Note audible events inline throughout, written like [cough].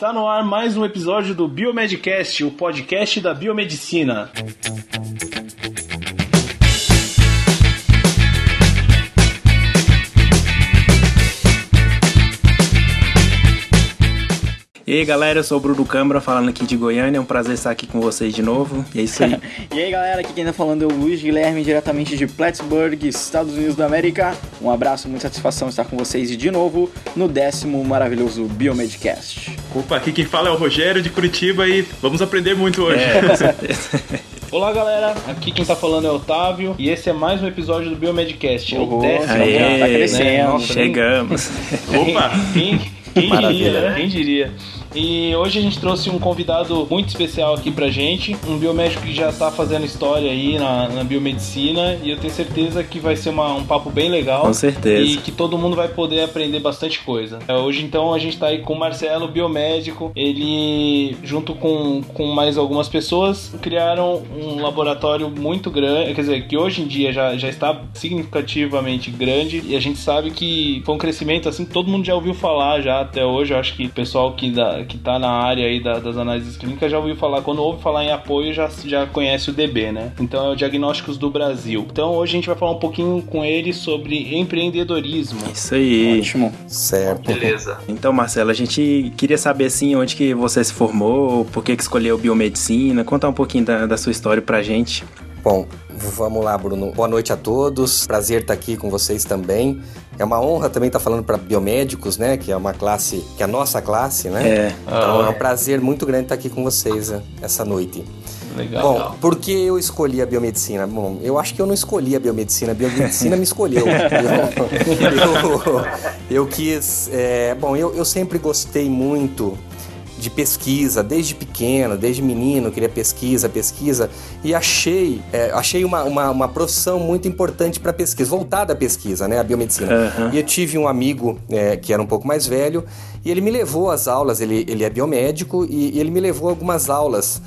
Está no ar mais um episódio do Biomedcast, o podcast da biomedicina. E aí galera, eu sou o Bruno Câmara falando aqui de Goiânia, é um prazer estar aqui com vocês de novo. E é isso aí. [laughs] e aí galera, aqui quem tá falando é o Luiz Guilherme, diretamente de Plattsburgh, Estados Unidos da América. Um abraço, muita satisfação estar com vocês de novo no décimo maravilhoso Biomedcast. Opa, aqui quem fala é o Rogério de Curitiba e vamos aprender muito hoje. É, com [laughs] certeza. Olá galera, aqui quem tá falando é o Otávio e esse é mais um episódio do Biomedcast. É o décimo, Aê, já tá crescendo. né? Nossa, Chegamos. Opa! Quem, quem diria, né? Quem diria? E hoje a gente trouxe um convidado muito especial aqui pra gente, um biomédico que já tá fazendo história aí na, na biomedicina e eu tenho certeza que vai ser uma- um papo bem legal. Com certeza. E que todo mundo vai poder aprender bastante coisa. É, Hoje então a gente tá aí com o Marcelo, biomédico. Ele, junto com, com mais algumas pessoas, criaram um laboratório muito grande, quer dizer, que hoje em dia já, já está significativamente grande e a gente sabe que foi um crescimento assim todo mundo já ouviu falar já até hoje. Eu acho que o pessoal que, da, que tá na área aí da- das análises clínicas já ouviu falar. Quando ouve falar em apoio, já, já conhece o DB, né? Então é o Diagnósticos do Brasil. Então hoje a gente vai falar um pouquinho com ele sobre empreendedorismo. Isso aí. Ótimo. Certo. Beleza. Então, Marcelo, a gente queria saber assim onde que você se formou, por que, que escolheu biomedicina, contar um pouquinho da, da sua história pra gente. Bom, vamos lá, Bruno. Boa noite a todos. Prazer estar aqui com vocês também. É uma honra também estar falando para biomédicos, né? Que é uma classe, que é a nossa classe, né? É. Então Ah, é um prazer muito grande estar aqui com vocês né, essa noite. Legal. Bom, por que eu escolhi a biomedicina? Bom, eu acho que eu não escolhi a biomedicina, a biomedicina me escolheu. [laughs] Eu, eu, eu quis. é, bom, eu, eu sempre gostei muito de pesquisa, desde pequeno, desde menino, queria pesquisa, pesquisa, e achei, é, achei uma, uma, uma profissão muito importante para pesquisa, voltada à pesquisa, né, a biomedicina. Aham. E eu tive um amigo é, que era um pouco mais velho, e ele me levou às aulas, ele, ele é biomédico, e, e ele me levou a algumas aulas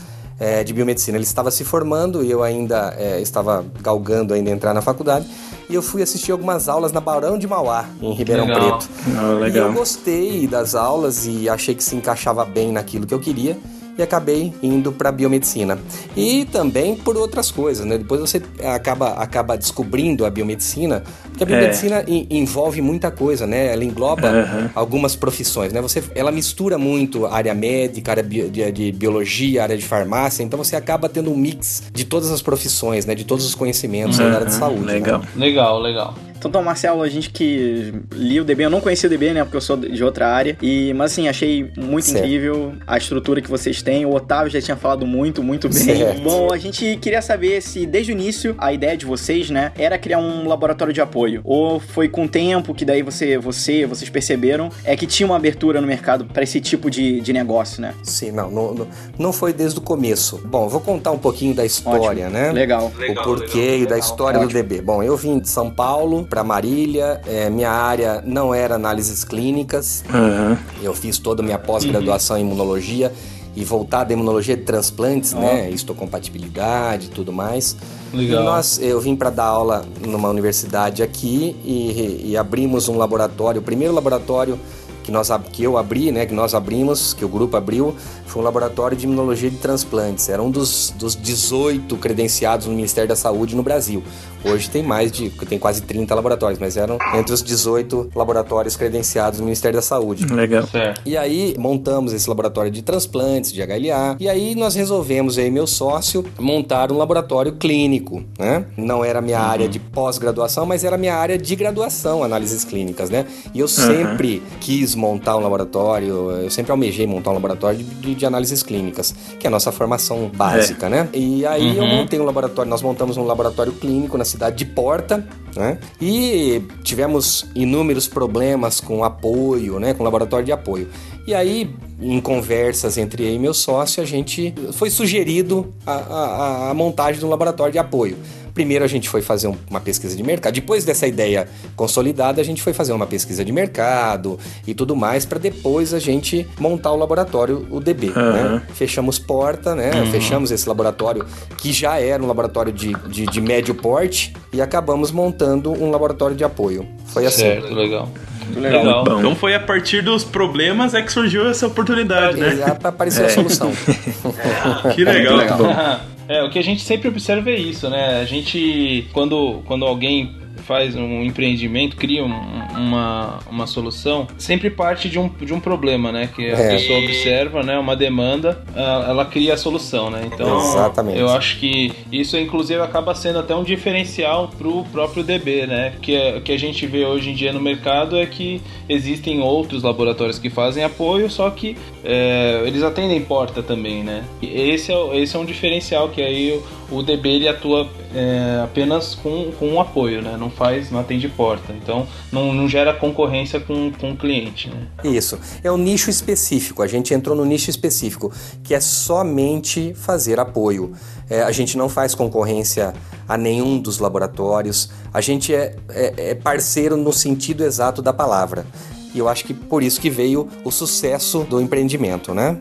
é, de biomedicina. Ele estava se formando e eu ainda é, estava galgando ainda entrar na faculdade. E eu fui assistir algumas aulas na Barão de Mauá, em Ribeirão Legal. Preto. Ah, E legal. eu gostei das aulas e achei que se encaixava bem naquilo que eu queria e acabei indo para biomedicina. E também por outras coisas, né? Depois você acaba, acaba descobrindo a biomedicina, porque a biomedicina en- envolve muita coisa, né? Ela engloba Aham. algumas profissões, né? Você, ela mistura muito a área médica, área de, de biologia, área de farmácia, então você acaba tendo um mix de todas as profissões, né? De todos os conhecimentos da área de Aham, saúde. né? Legal. Legal, legal. Então, então, Marcelo, a gente que lia o DB, eu não conhecia o DB, né? Porque eu sou de outra área. E, mas assim, achei muito Certo. incrível a estrutura que vocês têm. O Otávio já tinha falado muito, muito bem. Certo. Bom, a gente queria saber se desde o início a ideia de vocês, né, era criar um laboratório de apoio. Ou foi com o tempo que daí você, você, vocês perceberam é que tinha uma abertura no mercado para esse tipo de, de negócio, né? Sim, não, não, não- não foi desde o começo. Bom, vou contar um pouquinho da história, né? Legal. o porquê e da história do DB. Bom, eu vim de São Paulo para Marília, é, minha área não era análises clínicas, Aham. eu fiz toda a minha pós-graduação em imunologia e voltada à imunologia de transplantes, né? Histocompatibilidade e tudo mais. Legal. E nós, eu vim para dar aula numa universidade aqui e, e abrimos um laboratório, o primeiro laboratório que, nós, que eu abri, né, que nós abrimos, que o grupo abriu, foi um laboratório de imunologia de transplantes. Era um dos, dos 18 credenciados no Ministério da Saúde no Brasil. Hoje tem mais de, tem quase 30 laboratórios, mas eram entre os 18 laboratórios credenciados no Ministério da Saúde. Legal. Certo. E aí montamos esse laboratório de transplantes, de HLA. E aí nós resolvemos, eu e meu sócio, montar um laboratório clínico, né? Não era a minha área de pós-graduação, mas era a minha área de graduação, análises clínicas, né? E eu sempre quis montar um laboratório, eu sempre almejei montar um laboratório de, de- análises clínicas, que é a nossa formação básica, né? E aí eu montei um laboratório, nós montamos um laboratório clínico na cidade de Porta, né? E tivemos inúmeros problemas com apoio, né? Com laboratório de apoio. E aí, em conversas entre eu e meu sócio, a gente foi sugerido a, a- a montagem de um laboratório de apoio. Primeiro a gente foi fazer um- uma pesquisa de mercado. Depois dessa ideia consolidada, a gente foi fazer uma pesquisa de mercado e tudo mais para depois a gente montar o laboratório, o DB. Aham. Né? Fechamos porta, né? Fechamos esse laboratório que já era um laboratório de, de, de médio porte e acabamos montando um laboratório de apoio. Foi assim. Certo, legal. legal. Legal. Então foi a partir dos problemas é que surgiu essa oportunidade, né? Já apareceu a solução. [laughs] Que legal. legal. [laughs] É, o que a gente sempre observa é isso, né? A gente, quando, quando alguém faz um empreendimento, cria um- uma, uma solução, sempre parte de um, de um problema, né? Que a É. pessoa observa, né? Uma demanda, ah, ela cria a solução, né? Então, Exatamente. eu acho que isso, inclusive, acaba sendo até um diferencial pro próprio DB, né? Que o que a gente vê hoje em dia no mercado é que existem outros laboratórios que fazem apoio, só que é, eles atendem porta também, né? Esse é, esse é um diferencial que aí o, o DB ele atua é, apenas com, com um apoio, né? Não faz, não atende porta. Então não, não gera concorrência com, com o cliente, né? Isso. É um nicho específico. A gente entrou no nicho específico, que é somente fazer apoio. É, a gente não faz concorrência a nenhum dos laboratórios. A gente é, é- é parceiro no sentido exato da palavra. E eu acho que por isso que veio o sucesso do empreendimento, né?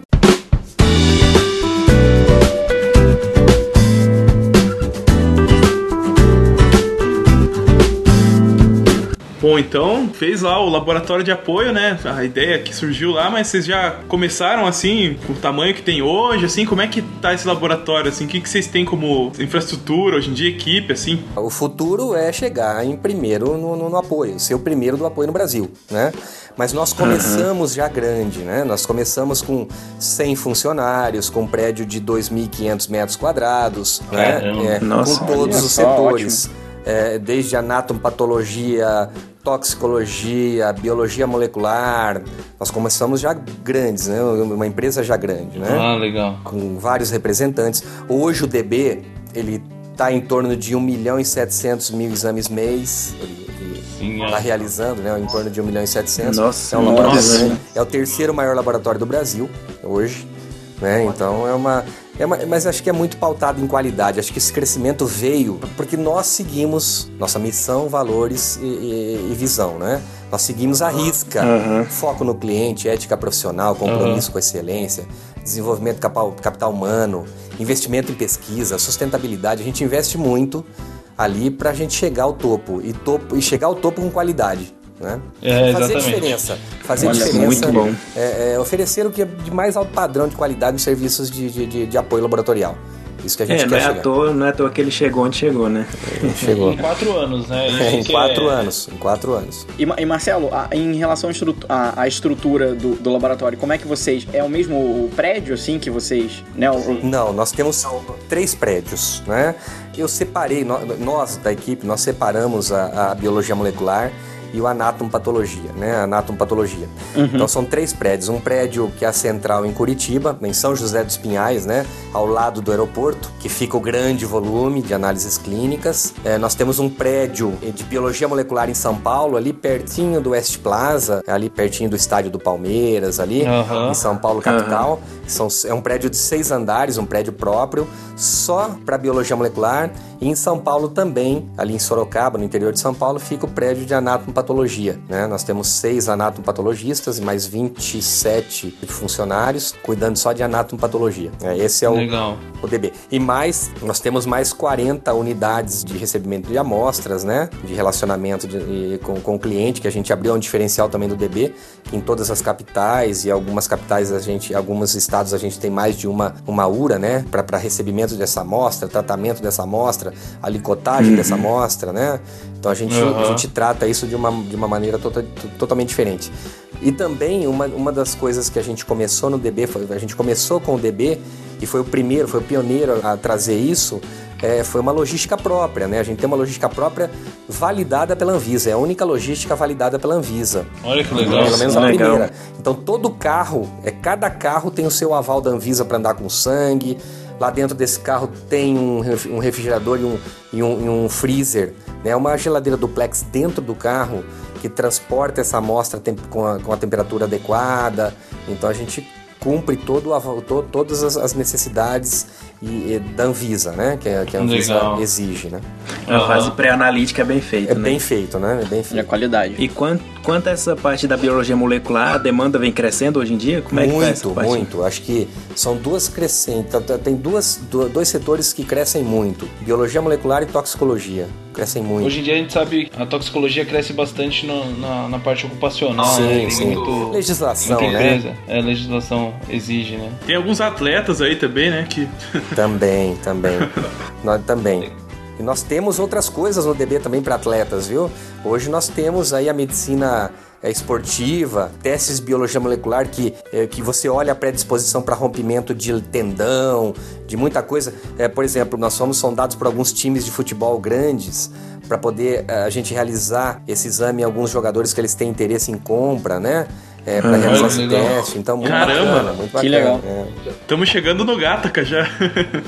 Bom, então fez lá o laboratório de apoio, né? A ideia que surgiu lá, mas vocês já começaram assim, com o tamanho que tem hoje, assim, como é que tá esse laboratório, assim, o que, que vocês têm como infraestrutura hoje em dia, equipe, assim? O futuro é chegar em primeiro no, no- no apoio, ser o primeiro do apoio no Brasil, né? Mas nós começamos já grande, né? Nós começamos com 100 funcionários, com um prédio de 2.500 metros quadrados, né? É, Nossa, com todos os setores, é, desde anatomopatologia, toxicologia, biologia molecular. Nós começamos já grandes, né? Uma empresa já grande, né? Ah, legal. com vários representantes. Hoje o DB, ele está em torno de 1 milhão e 700 mil exames mês. Está é. realizando, né? Em torno de 1 milhão e 700. Nossa, é um nossa. é o terceiro maior laboratório do Brasil hoje, né? Então é uma, é uma- mas acho que é muito pautado em qualidade. Acho que esse crescimento veio porque nós seguimos nossa missão, valores e, e- e visão, né? Nós seguimos a risca, Aham. foco no cliente, ética profissional, compromisso com a excelência, desenvolvimento capital, capital humano, investimento em pesquisa, sustentabilidade. A gente investe muito ali para a gente chegar ao topo e, topo e chegar ao topo com qualidade. Né? É, fazer exatamente. diferença. Fazer Olha, diferença. muito bom. É, é oferecer o que é de mais alto padrão de qualidade nos serviços de, de, de- de apoio laboratorial. Isso que a gente É, não quer é, à toa, não é à toa que ele chegou onde chegou, né? Chegou. Em quatro anos, né? Isso em quatro é- anos. Em quatro anos. E, e Marcelo, a- em relação à, estru- à- à estrutura do, do laboratório, como é que vocês. É o mesmo prédio, assim, que vocês. Né, o- Não, nós temos três prédios, né? Eu separei, nó- nós da equipe, nós separamos a, a biologia molecular e o anatomopatologia, né? A anatomopatologia. Então são três prédios. Um prédio que é a central em Curitiba, em São José dos Pinhais, né? Ao lado do aeroporto, que fica o grande volume de análises clínicas. É, nós temos um prédio de biologia molecular em São Paulo, ali pertinho do West Plaza, ali pertinho do estádio do Palmeiras, ali Aham. em São Paulo capital. São, é um prédio de seis andares, um prédio próprio, só para biologia molecular. E em São Paulo também, ali em Sorocaba, no interior de São Paulo, fica o prédio de anatomopatologia. Né? Nós temos seis anatomopatologistas e mais 27 funcionários cuidando só de anatomopatologia. É, esse é o, Legal. o DB. E mais, nós temos mais 40 unidades de recebimento de amostras, né? De relacionamento de- e com, com o cliente, que a gente abriu um diferencial também do DB, que em todas as capitais e algumas capitais a gente, alguns estados a gente tem mais de uma, uma URA, né? Para recebimento dessa amostra, tratamento dessa amostra, alicotagem dessa amostra, né? Então a gente, Uhum. a gente trata isso de uma, de uma maneira tota- totalmente diferente. E também uma, uma das coisas que a gente começou no DB, foi, a gente começou com o DB e foi o primeiro, foi o pioneiro a trazer isso, é, foi uma logística própria, né? A gente tem uma logística própria validada pela Anvisa, é a única logística validada pela Anvisa. Olha que legal. Pelo menos a Legal. primeira. Então todo carro, é cada carro tem o seu aval da Anvisa para andar com sangue. Lá dentro desse carro tem um, ref- refrigerador e um, e um, e um freezer, né? Uma geladeira duplex dentro do carro que transporta essa amostra com a, com a temperatura adequada. Então a gente cumpre todo o todas as, as necessidades e, e da Anvisa, né? Que, a- que a Anvisa Legal. exige, né? A fase pré-analítica é bem feita, É né? bem feito, né? É bem e a feito. qualidade. E quanto, Quanto a essa parte da biologia molecular, a demanda vem crescendo hoje em dia? Como é que tá essa muito, parte? muito. Acho que são duas crescentes. Tem duas, du- dois setores que crescem muito: biologia molecular e toxicologia. Crescem muito. Hoje em dia a gente sabe que a toxicologia cresce bastante no- na, na parte ocupacional, Sim, né? Tem sim. muito- Legislação, muita né? É, a legislação exige, né? Tem alguns atletas aí também, né? Que Também, também. [laughs] nós também. E nós temos outras coisas no DB também para atletas, viu? Hoje nós temos aí a medicina esportiva, testes de biologia molecular que, é, que você olha a predisposição para rompimento de tendão, de muita coisa. É, por exemplo, nós fomos sondados por alguns times de futebol grandes para poder é, a gente realizar esse exame em alguns jogadores que eles têm interesse em compra, né? É, para realizar olha, esse legal. teste. Então, muito Caramba! bacana, muito bacana. Que legal. É. estamos chegando no Gataca já. [laughs]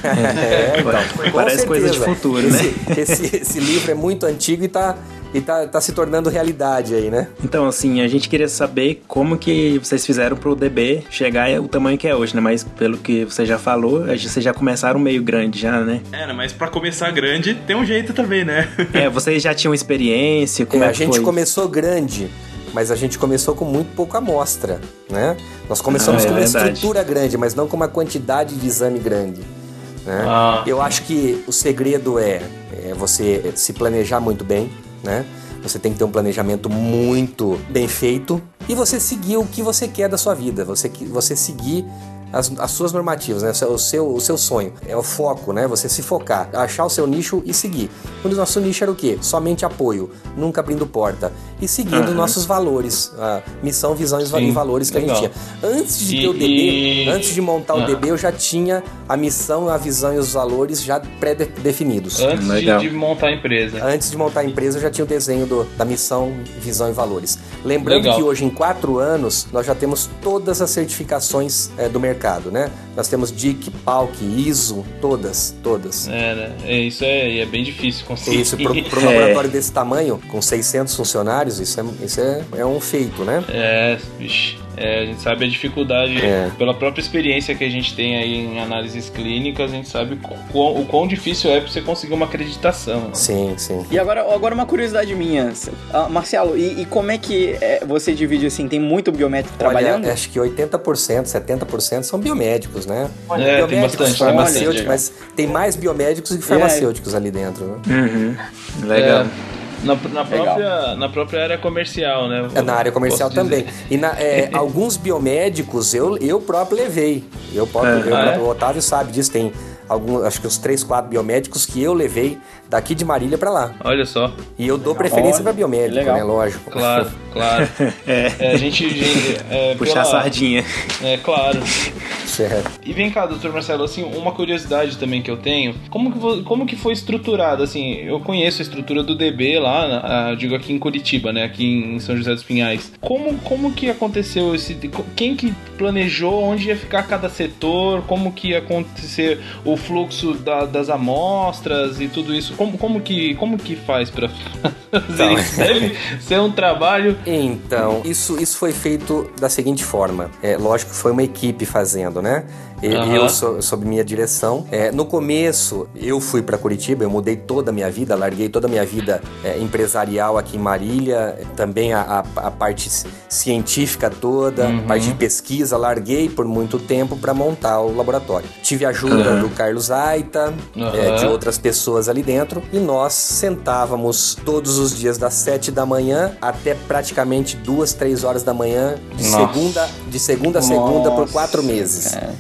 É, então, Parece coisa de certeza. futuro, né? esse, Esse, esse livro é muito antigo e tá, e tá, tá se tornando realidade aí, né? Então, assim, a gente queria saber como que vocês fizeram pro DB chegar ao tamanho que é hoje, né? Mas pelo que você já falou, a gente- vocês já começaram meio grande já, né? É, mas pra começar grande, tem um jeito também, né? [laughs] É, vocês já tinham experiência, como É, é, a gente foi? começou grande, mas a gente começou com muito pouca amostra, né? Nós começamos Ah, é com uma verdade. estrutura grande, mas não com uma quantidade de exame grande. né? Ah. Eu acho que o segredo é, é você se planejar muito bem, né? Você tem que ter um planejamento muito bem feito e você seguir o que você quer da sua vida. Você, você seguir as, as suas normativas, né? O seu, o seu sonho. É o foco, né? Você se focar, achar o seu nicho e seguir. O nosso nicho era o quê? Somente apoio, nunca abrindo porta. E seguindo Aham. nossos valores, a missão, visão e Sim, valores que a legal. gente tinha. Antes de E- ter o DB, e- antes de montar o Ah. DB, eu já tinha a missão, a visão e os valores já pré-definidos. Antes de, Legal. de montar a empresa. Antes de montar a empresa, eu já tinha o desenho do- da missão, visão e valores. Lembrando Legal. que hoje, em quatro anos, nós já temos todas as certificações eh, do mercado, né? Nós temos DIC, PALC, ISO, todas, todas. É, né? É, isso é, é bem difícil conseguir. Isso, para [laughs] um É. laboratório desse tamanho, com 600 funcionários, isso é, isso é, é um feito, né? É, vixe. É, a gente sabe a dificuldade, É. pela própria experiência que a gente tem aí em análises clínicas, a gente sabe o quão, o quão difícil é pra você conseguir uma acreditação. Sim, sim. E agora, agora uma curiosidade minha. Ah, Marcelo, e, e como é que é, você divide assim? Tem muito biométrico trabalhando? Olha, acho que 80%, 70% são biomédicos, né? É, tem bastante, farmacêuticos, bastante. mas tem mais biomédicos do que farmacêuticos ali dentro, né? Uhum. Legal. É, na, na, própria, na própria área comercial, né? É, na área comercial Posso dizer. também. E na- é, [laughs] alguns biomédicos eu, eu próprio levei. Eu próprio, eu Ah, é? o Otávio sabe disso, tem alguns, acho que uns 3, 4 biomédicos que eu levei daqui de Marília pra lá. Olha só, E eu dou preferência pra biomédico, legal. né? Lógico. claro, [laughs] claro. [laughs] É, a gente. É, [laughs] Puxar a pela- sardinha. É, claro. Certo. E vem cá, doutor Marcelo, assim, uma curiosidade também que eu tenho, como que, vo- como que foi estruturado, assim, eu conheço a estrutura do DB lá, na- ah, digo aqui em Curitiba, né, aqui em São José dos Pinhais. Como, como que aconteceu esse, quem que planejou onde ia ficar cada setor, como que ia acontecer o fluxo da- das amostras e tudo isso, como, como, que, como que faz pra [laughs] fazer Então. isso? Deve ser um trabalho... Então, isso, isso foi feito da seguinte forma. É, lógico que foi uma equipe fazendo, né? E- Aham. Eu, so- sob minha direção. É, no começo, eu fui para Curitiba, eu mudei toda a minha vida, larguei toda a minha vida é, empresarial aqui em Marília, também a, a- a parte ci- científica toda, a parte de pesquisa, larguei por muito tempo para montar o laboratório. Tive ajuda do Carlos Aita, é, de outras pessoas ali dentro, e nós sentávamos todos os dias das 7 da manhã até praticamente duas, três horas da manhã, de Nossa. segunda, de segunda a segunda por Nossa, quatro meses. cara.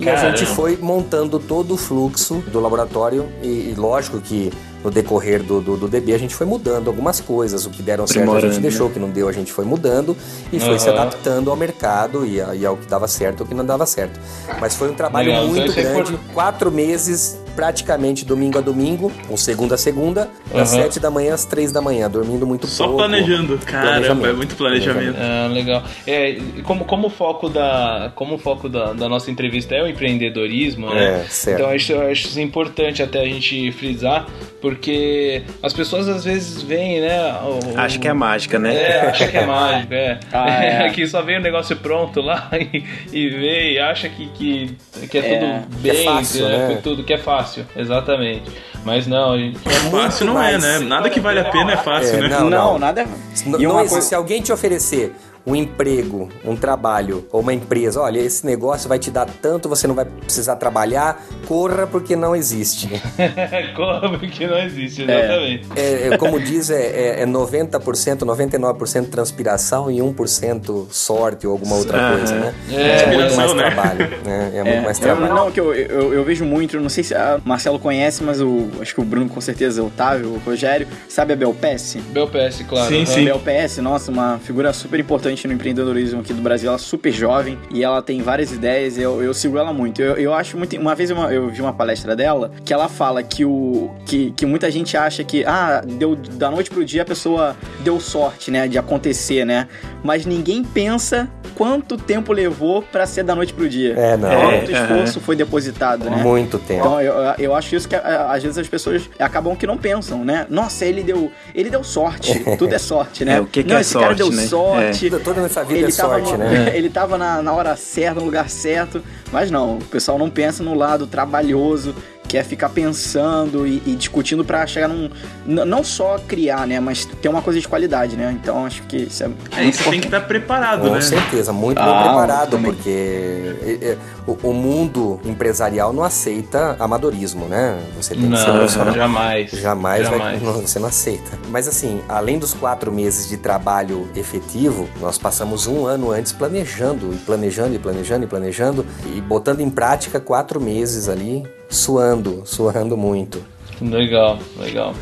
E a Caramba. gente foi montando todo o fluxo do laboratório e, e lógico que no decorrer do, do, do DB a gente foi mudando algumas coisas. O que deram certo a gente Aprimorando, deixou, o né? que não deu a gente foi mudando e foi se adaptando ao mercado e, a- e ao que dava certo e ao que não dava certo. Mas foi um trabalho Legal, então muito é grande, quatro meses praticamente domingo a domingo, ou segunda a segunda, das sete da manhã às três da manhã, dormindo muito Só pouco. planejando. Caramba, Planejamento. é muito planejamento. Ah, legal. É, como, como o foco da como o foco da, da nossa entrevista é o empreendedorismo, né? É, certo. Então eu acho, eu acho isso importante até a gente frisar, porque as pessoas às vezes veem, né? o- Acho que é mágica, né? É, acha que é mágico, é. [laughs] Ah, é. [laughs] que só vem o negócio pronto lá [laughs] e, e vê e acha que, que, que é, É, tudo que é bem, fácil, né? que tudo que é fácil. Fácil, exatamente. Mas não, gente... Fácil não mais- é, né? Nada que vale a pena é fácil, É, né? Não, Não, não. nada. N- E não uma coisa- Se alguém te oferecer um emprego, um trabalho ou uma empresa, olha, esse negócio vai te dar tanto, você não vai precisar trabalhar, corra porque não existe. [laughs] Como que não existe, exatamente. É, é, como diz, é, é, é 90%, 99% transpiração e 1% sorte ou alguma outra coisa, né? É, muito mais né? trabalho. Né? É, muito mais Eu- trabalho. não, que eu, eu, eu vejo muito, não sei se a Marcelo conhece, mas o, acho que o Bruno com certeza, o Otávio, o Rogério, sabe a Belpes? BelPS, claro. Sim, aham. sim. A Belpes, nossa, uma figura super importante no empreendedorismo aqui do Brasil. Ela é super jovem e ela tem várias ideias. Eu, eu sigo ela muito. Eu, eu acho muito. Uma vez eu, eu vi uma palestra dela que ela fala que o que, que muita gente acha que ah deu da noite pro dia a pessoa deu sorte, né, de acontecer, né? Mas ninguém pensa quanto tempo levou pra ser da noite pro dia. É, não. Quanto É, esforço foi depositado, né? Muito tempo. Então, eu, eu acho isso que às vezes as pessoas acabam que não pensam, né? Nossa, ele deu, ele deu sorte. [laughs] Tudo é sorte, né? É, o que que não, é esse cara sorte, deu né? sorte. Toda- Toda nessa vida Ele é sorte, no- né? [laughs] ele tava na, na hora certa, no lugar certo. Mas não, o pessoal não pensa no lado trabalhoso, que é ficar pensando e, e discutindo pra chegar num. Não só criar, né? Mas ter uma coisa de qualidade, né? Então acho que isso é. É, muito isso tem que importante. estar preparado, Com né? certeza, muito bem Ah, preparado, também. porque o, o mundo empresarial não aceita amadorismo, né? Você tem que ser Não, profissional. jamais. Jamais, vai- Jamais. não, você não aceita. Mas assim, além dos quatro meses de trabalho efetivo, nós passamos um ano antes planejando, e planejando, e planejando, e planejando, e botando em prática quatro meses ali, suando, suando muito. Legal, legal.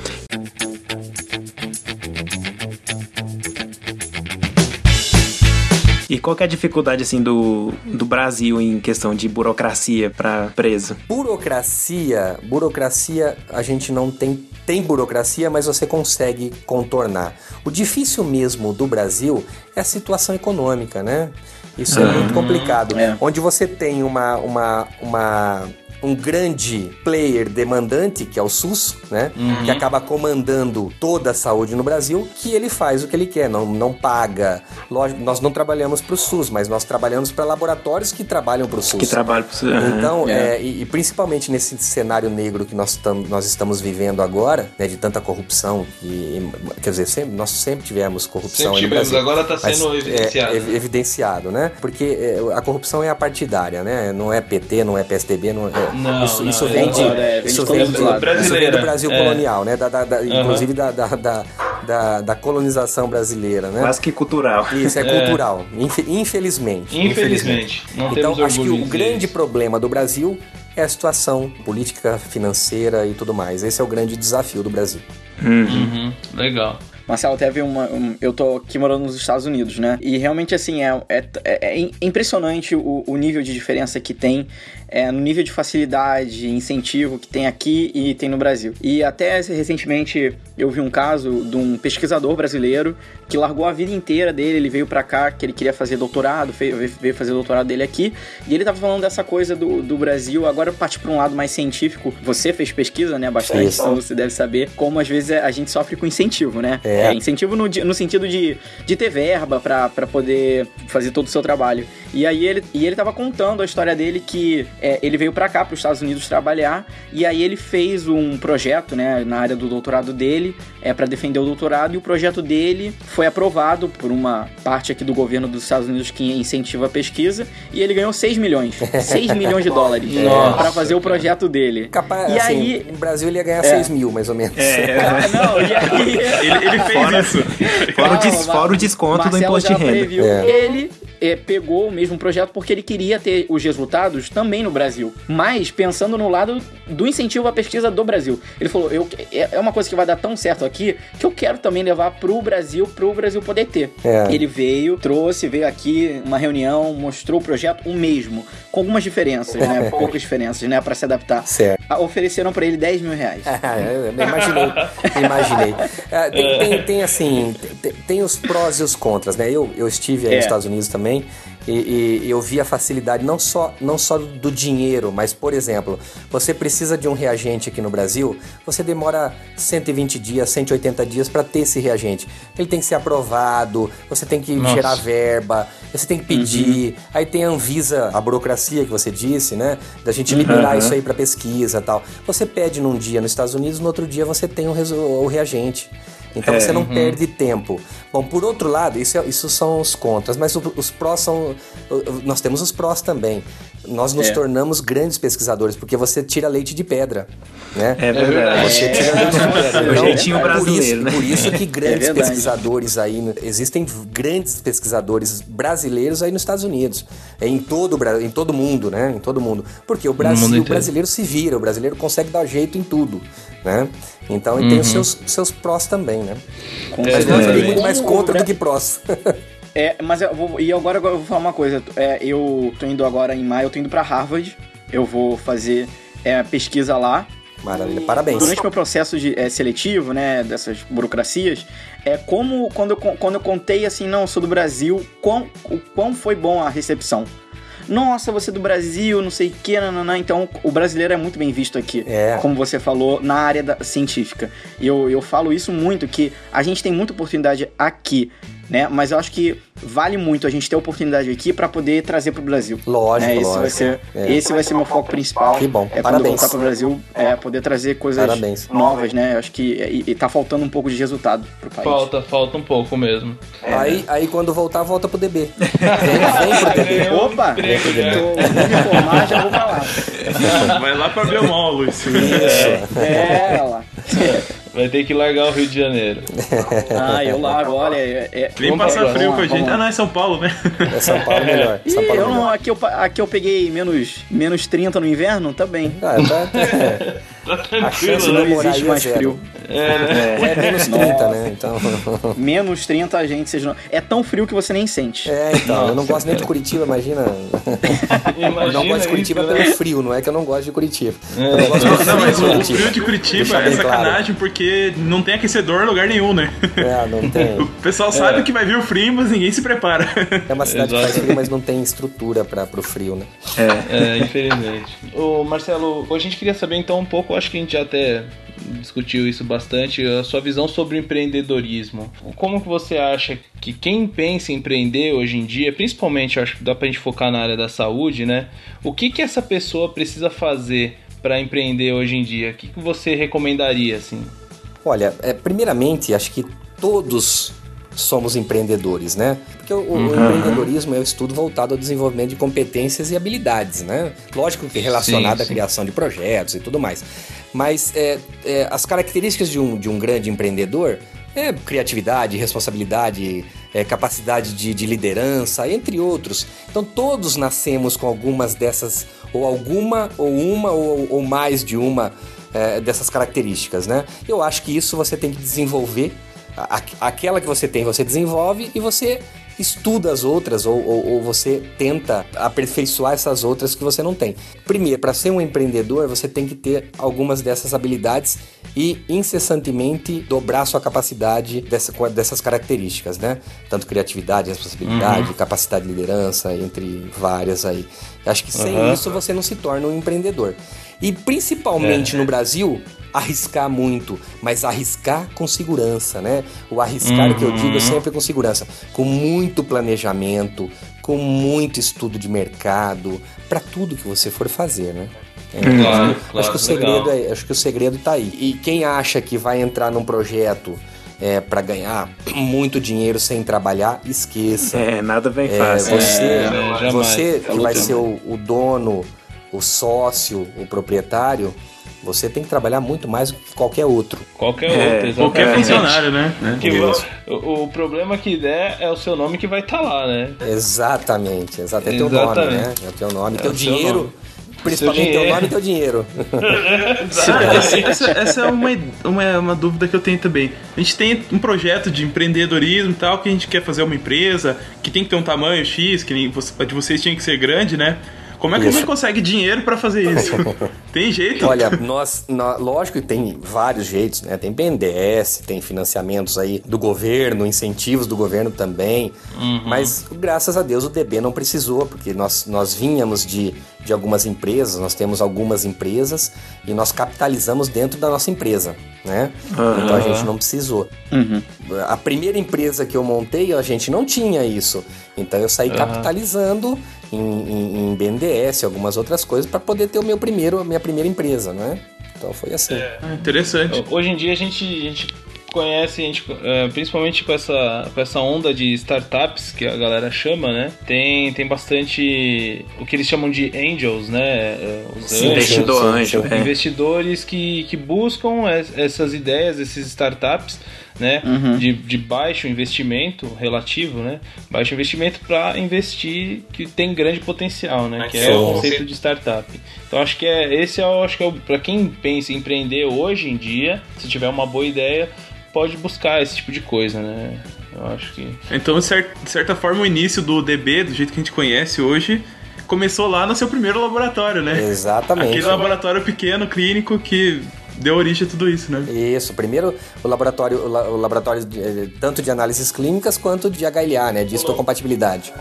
E qual que é a dificuldade, assim, do, do Brasil em questão de burocracia pra empresa? Burocracia, burocracia a gente não tem tem burocracia, mas você consegue contornar. O difícil mesmo do Brasil é a situação econômica, né? Isso é muito complicado. é. Onde você tem uma, uma, uma um grande player demandante, que é o SUS, né? Que acaba comandando toda a saúde no Brasil, que ele faz o que ele quer, não, não paga. Lógico, nós não trabalhamos para o SUS, mas nós trabalhamos para laboratórios que trabalham para o SUS. Que trabalho pra você. Aham. Então, É. é, e, e principalmente nesse cenário negro que nós, tam, nós estamos vivendo agora, né, de tanta corrupção, e, quer dizer, sempre, nós sempre tivemos corrupção Sempre tivemos, Brasil. agora tá Mas, sendo é, evidenciado. ev- evidenciado, né? Porque é, a corrupção é a partidária, né? Não é PT, não é PSDB, não é... Não, isso, não, isso é vem de... é, isso vem de- isso vem do Brasil é. colonial, né? Da, da- da- Inclusive da, da, da, da- da colonização brasileira, né? Quase que cultural. Isso é, É. cultural, infe- infelizmente. Infelizmente, não então, temos acho que o de grande problema do Brasil é a situação política, financeira e tudo mais. Esse é o grande desafio do Brasil. Uhum, legal. Marcelo, teve uma. um- eu tô aqui morando nos Estados Unidos, né? E realmente, assim, é, é, é- é impressionante o, o nível de diferença que tem é, no nível de facilidade, incentivo que tem aqui e tem no Brasil. E até recentemente eu vi um caso de um pesquisador brasileiro que largou a vida inteira dele, ele veio pra cá, que ele queria fazer doutorado, veio, fazer doutorado dele aqui, e ele tava falando dessa coisa do, do Brasil, agora partir pra um lado mais científico. Você fez pesquisa, né, bastante, Isso. então você deve saber como às vezes a gente sofre com incentivo, né? É. incentivo no, no sentido de, de ter verba pra pra poder fazer todo o seu trabalho. E aí ele, e ele tava contando a história dele que é, ele veio pra cá, pros Estados Unidos trabalhar, e aí ele fez um projeto, né, na área do doutorado dele, é para defender o doutorado, e o projeto dele foi aprovado por uma parte aqui do governo dos Estados Unidos que incentiva a pesquisa, e ele ganhou 6 milhões. [laughs] 6 milhões de dólares Nossa, para fazer o projeto dele. Capaz, e assim, aí. no Brasil ele ia ganhar É. 6 mil, mais ou menos. [laughs] Ah, não, e aí. Ele, ele fez Fora- isso. [laughs] Fora, o, des- fora o desconto do Marcelo imposto de renda. É. Ele é, pegou o mesmo projeto porque ele queria ter os resultados também no Brasil, mas pensando no lado do incentivo à pesquisa do Brasil. Ele falou: eu, é é uma coisa que vai dar tão certo aqui que eu quero também levar pro Brasil, pro Brasil poder ter. É. Ele veio, trouxe, veio aqui, uma reunião, mostrou o projeto o mesmo, com algumas diferenças, né? [laughs] Poucas diferenças, né? Pra se adaptar. Certo. Ah, Ofereceram pra ele 10 mil reais. [laughs] imaginei, imaginei. É, tem, tem- tem, assim, tem, tem os prós e os contras, né? Eu, eu estive aí É. nos Estados Unidos também e, e eu vi a facilidade não só, não só do dinheiro, mas, por exemplo, você precisa de um reagente aqui no Brasil, você demora 120 dias, 180 dias para ter esse reagente. Ele tem que ser aprovado, você tem que Nossa. gerar verba, você tem que pedir. Aí tem a Anvisa, a burocracia que você disse, né? Da gente liberar isso aí para pesquisa e tal. Você pede num dia nos Estados Unidos, no outro dia você tem o, o reagente. Então É, você não perde tempo. Bom, por outro lado, isso, é- isso são os contras, mas os prós são. Nós temos os prós também. Nós nos É. tornamos grandes pesquisadores, porque você tira leite de pedra. Né? É verdade. Você tira leite de pedra. [laughs] É o jeitinho por brasileiro, isso, né? Por isso que [laughs] grandes verdade. pesquisadores aí, existem grandes pesquisadores brasileiros aí nos Estados Unidos, em todo em todo mundo, né? Em todo mundo. Porque o mundo Brasil, o brasileiro se vira, o brasileiro consegue dar jeito em tudo, né? Então ele tem os seus, seus prós também, né? Com Mas tem também. muito mais contra do que prós. [laughs] É, mas eu vou. E agora, agora eu vou falar uma coisa. É, eu tô indo agora em maio, eu tô indo pra Harvard. Eu vou fazer é, pesquisa lá. Maravilha, parabéns. Durante meu processo de, é, seletivo, né, dessas burocracias, é como quando eu, quando eu contei assim, não, eu sou do Brasil, quão, o quão foi bom a recepção. Nossa, você é do Brasil, não sei o que, nananã. Então, o brasileiro é muito bem visto aqui. É. Como você falou, na área da- científica. E eu, eu falo isso muito, que a gente tem muita oportunidade aqui, né? Mas eu acho que vale muito a gente ter oportunidade aqui para poder trazer pro Brasil. Lógico, né? esse lógico. Vai ser, É. Esse vai ser meu foco principal. Que bom, É quando eu parabéns. voltar pro Brasil, é poder trazer coisas Parabéns. novas, né? Eu acho que e, e tá faltando um pouco de resultado pro país. Falta, falta um pouco mesmo. Aí, aí quando voltar, volta pro DB. [laughs] Vem, vem pro DB. [laughs] Opa! emprego. Tô, me formar, já vou pra lá. [laughs] Vai lá pra Biomol, Luiz. É, lá. Vai ter que largar o Rio de Janeiro. [laughs] Ah, eu largo, olha. É, é, Vem vamos passar frio com a gente. Ah, não, é São Paulo, né? É São Paulo [laughs] melhor. São Paulo eu não, melhor. aqui, eu, aqui eu peguei menos, menos 30 no inverno, tá bem. Ah, tá, [laughs] Tá a chance tranquilo, Não né? namorar existe é mais zero. frio. É, né? [laughs] É menos 30, né? Então. [laughs] Menos 30 a gente seja. É tão frio que você nem sente. É, então. eu não gosto nem de Curitiba, imagina. [laughs] eu não Imagina gosto de Curitiba isso, pelo né? frio, não é que eu não gosto de Curitiba. Eu não gosto Não, mas frio o de frio de Curitiba é bem claro. sacanagem porque não tem aquecedor em lugar nenhum, né? É, não tem. O pessoal sabe que vai vir o frio, mas ninguém se prepara. É uma cidade que faz Exato. frio, mas não tem estrutura para pro frio, né? É, infelizmente. Ô, Marcelo, a gente queria saber então um pouco, acho que a gente já até discutiu isso bastante, a sua visão sobre o empreendedorismo. Como que você acha que quem pensa em empreender hoje em dia, principalmente, acho que dá pra gente focar na área da saúde, né? O que que essa pessoa precisa fazer para empreender hoje em dia? O que, que você recomendaria, assim? Olha, é, primeiramente, acho que todos somos empreendedores, né? Porque o, o empreendedorismo é o estudo voltado ao desenvolvimento de competências e habilidades, né? Lógico que relacionado Sim, à sim. criação de projetos e tudo mais. Mas é, é, as características de um, de um grande empreendedor é criatividade, responsabilidade, é, capacidade de, de liderança, entre outros. Então todos nascemos com algumas dessas, ou alguma, ou uma, ou, ou mais de uma é, dessas características, né? Eu acho que isso você tem que desenvolver. A- aquela que você tem, você desenvolve e você estuda as outras ou, ou- ou você tenta aperfeiçoar essas outras que você não tem. Primeiro, para ser um empreendedor, você tem que ter algumas dessas habilidades e incessantemente dobrar sua capacidade dessa- dessas características, né? Tanto criatividade, responsabilidade, capacidade de liderança, entre várias aí. Acho que sem Uhum. isso você não se torna um empreendedor. E principalmente no Brasil, arriscar muito, mas arriscar com segurança, né? O arriscar que eu digo é sempre com segurança, com muito planejamento, com muito estudo de mercado, para tudo que você for fazer, né? É, Claro, acho, que- claro, acho que o segredo é, acho que o segredo tá aí. E quem acha que vai entrar num projeto é, para ganhar muito dinheiro sem trabalhar, esqueça. É, nada bem É, fácil. você, É, você que vai ser o, o dono, o sócio, o proprietário, você tem que trabalhar muito mais do que qualquer outro. Qualquer É, outro, exatamente. Qualquer funcionário, né? Que Isso. o, o problema que der é o seu nome que vai estar lá, né? Exatamente, exatamente. É teu nome, né? É teu nome, É teu dinheiro. nome. Principalmente teu nome e teu dinheiro. Ah, [laughs] essa, essa é uma, uma, uma dúvida que eu tenho também. A gente tem um projeto de empreendedorismo e tal, que a gente quer fazer uma empresa, que tem que ter um tamanho X, que nem você- a de vocês tinha que ser grande, né? Como é que Isso. a gente consegue dinheiro pra fazer isso? [laughs] Tem jeito? Olha, nós, nó- lógico que tem vários jeitos, né? Tem BNDES, tem financiamentos aí do governo, incentivos do governo também. Mas graças a Deus o DB não precisou, porque nós, nós vinhamos de, de algumas empresas, nós temos algumas empresas e nós capitalizamos dentro da nossa empresa, né? Então a gente não precisou. A primeira empresa que eu montei, a gente não tinha isso. Então eu saí capitalizando em, em, em BNDES, algumas outras coisas, para poder ter o meu primeiro, a minha primeira empresa, né? Então foi assim. Ah, interessante. Hoje em dia a gente, a gente conhece, a gente, é, principalmente com essa, com essa onda de startups que a galera chama, né? Tem, tem bastante o que eles chamam de angels, né? É, Os Sim, anjos, Investidor anjo. é. investidores que, que buscam es- essas ideias, esses startups, né, de, de baixo investimento relativo, né, baixo investimento para investir que tem grande potencial, né, que é o conceito de startup. Então acho que é esse é, o- acho que é para quem pensa em empreender hoje em dia, se tiver uma boa ideia, pode buscar esse tipo de coisa, né. Eu acho que Então, de cer- de certa forma, o início do DB, do jeito que a gente conhece hoje, começou lá no seu primeiro laboratório, né? Exatamente. Aquele laboratório pequeno, clínico, que deu origem a tudo isso, né? Isso, primeiro o laboratório, o, la- o laboratório de, eh, tanto de análises clínicas quanto de HLA, né, de histocompatibilidade,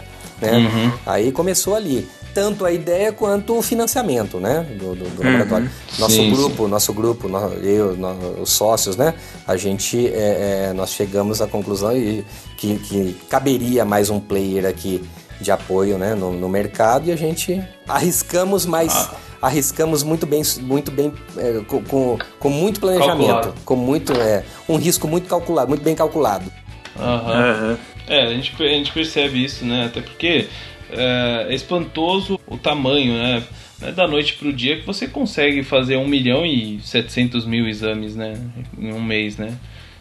né? Aí começou ali, tanto a ideia quanto o financiamento, né, do, do- do laboratório. Nosso Sim, grupo, nosso grupo, eu, os sócios, né, a gente, eh, eh, nós chegamos à conclusão e- que, que caberia mais um player aqui de apoio, né, no, no mercado e a gente arriscamos mais arriscamos muito bem, muito bem é, com, com, com muito planejamento, Calculado. com muito é, um risco muito calculado, muito bem calculado. Aham. Aham. É, a gente, a gente percebe isso, né? Até porque é, é espantoso o tamanho, né? É da noite pro dia que você consegue fazer 1 milhão e 700 mil exames, né? Em um mês, né?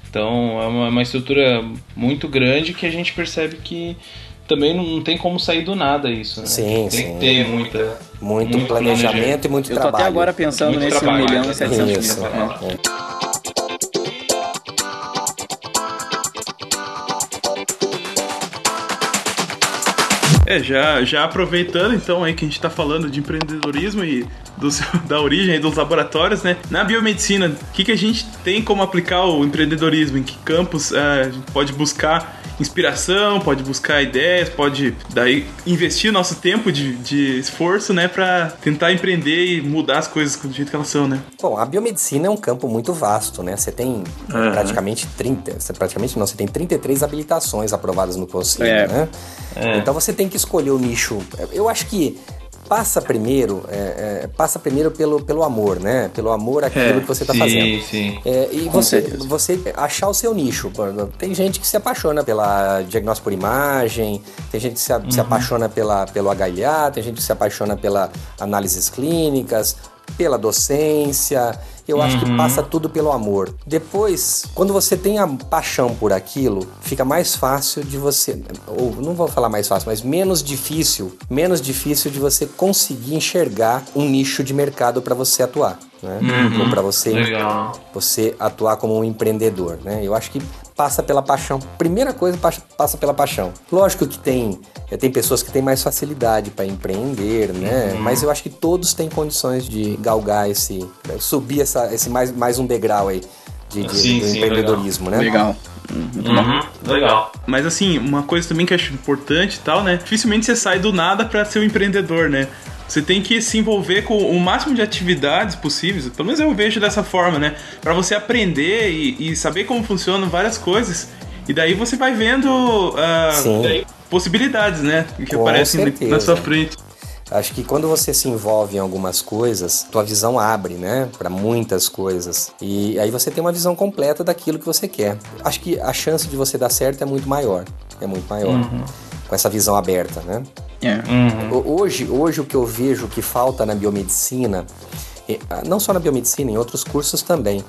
Então é uma, uma estrutura muito grande que a gente percebe que também não tem como sair do nada isso, né? Sim, tem sim. que ter muita. Muito, planejamento e muito Eu tô trabalho. até agora pensando Muito nesse 1 trabalho, milhão e 700 Isso. mil. É. é. É, já, já aproveitando então aí que a gente tá falando de empreendedorismo e do seu- [laughs] da origem dos laboratórios, né? Na biomedicina, o que, que a gente tem como aplicar o empreendedorismo? Em que campos é, a gente pode buscar inspiração, pode buscar ideias, pode daí investir nosso tempo de, de esforço, né? Pra tentar empreender e mudar as coisas do jeito que elas são, né? Bom, a biomedicina é um campo muito vasto, né? Você tem Aham. praticamente 30, você praticamente não, você tem 33 habilitações aprovadas no conselho, É. né? Então você tem que escolher o nicho. Eu acho que passa primeiro, é, é, passa primeiro pelo, pelo amor, né? Pelo amor àquilo É, que você está fazendo. sim. É, e Com você, certeza. você achar o seu nicho. Tem gente que se apaixona pela diagnóstico por imagem, tem gente que se, se apaixona pela, pelo HLA, tem gente que se apaixona pela análises clínicas, pela docência. Eu acho que passa tudo pelo amor. Depois, quando você tem a paixão por aquilo, fica mais fácil de você, ou não vou falar mais fácil, mas menos difícil, menos difícil de você conseguir enxergar um nicho de mercado para você atuar, né? Ou para você Legal. você atuar como um empreendedor, né? Eu acho que passa pela paixão. Primeira coisa, passa- passa pela paixão. Lógico que tem, eh, tem pessoas que têm mais facilidade para empreender, né? Mas eu acho que todos têm condições de galgar esse, né? subir essa, esse mais, mais um degrau aí de, de- Sim, do sim, empreendedorismo, né? Legal. Uhum, legal. Mas assim, uma coisa também que eu acho importante e tal, né? Dificilmente você sai do nada pra ser um empreendedor, né? Você tem que se envolver com o máximo de atividades possíveis, pelo menos eu vejo dessa forma, né? Pra você aprender e, e saber como funcionam várias coisas. E daí você vai vendo daí possibilidades, né? Que Com aparecem certeza. na sua frente. Acho que quando você se envolve em algumas coisas, tua visão abre, né, para muitas coisas. E aí você tem uma visão completa daquilo que você quer. Acho que a chance de você dar certo é muito maior, é muito maior. Com essa visão aberta, né? É. O- Hoje, hoje o que eu vejo que falta na biomedicina, ah, não só na biomedicina, em outros cursos também,